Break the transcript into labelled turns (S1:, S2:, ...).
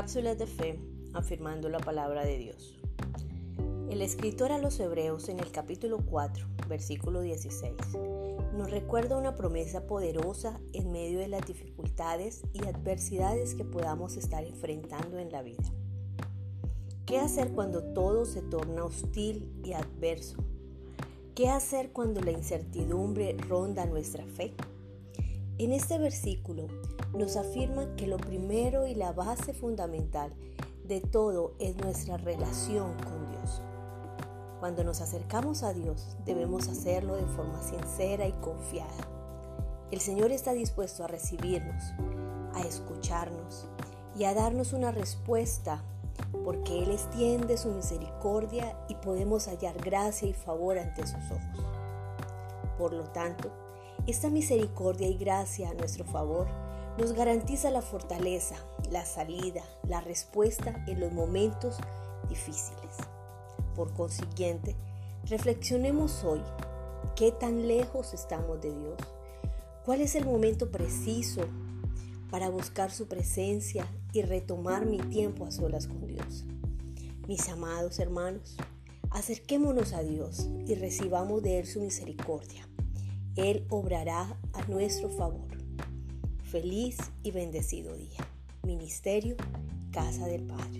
S1: Cápsulas de fe afirmando la palabra de Dios. El escritor a los Hebreos en el capítulo 4, versículo 16, nos recuerda una promesa poderosa en medio de las dificultades y adversidades que podamos estar enfrentando en la vida. ¿Qué hacer cuando todo se torna hostil y adverso? ¿Qué hacer cuando la incertidumbre ronda nuestra fe? En este versículo nos afirma que lo primero y la base fundamental de todo es nuestra relación con Dios. Cuando nos acercamos a Dios debemos hacerlo de forma sincera y confiada. El Señor está dispuesto a recibirnos, a escucharnos y a darnos una respuesta porque Él extiende su misericordia y podemos hallar gracia y favor ante sus ojos. Por lo tanto, esta misericordia y gracia a nuestro favor nos garantiza la fortaleza, la salida, la respuesta en los momentos difíciles. Por consiguiente, reflexionemos hoy qué tan lejos estamos de Dios, cuál es el momento preciso para buscar su presencia y retomar mi tiempo a solas con Dios. Mis amados hermanos, acerquémonos a Dios y recibamos de Él su misericordia. Él obrará a nuestro favor. Feliz y bendecido día. Ministerio Casa del Padre.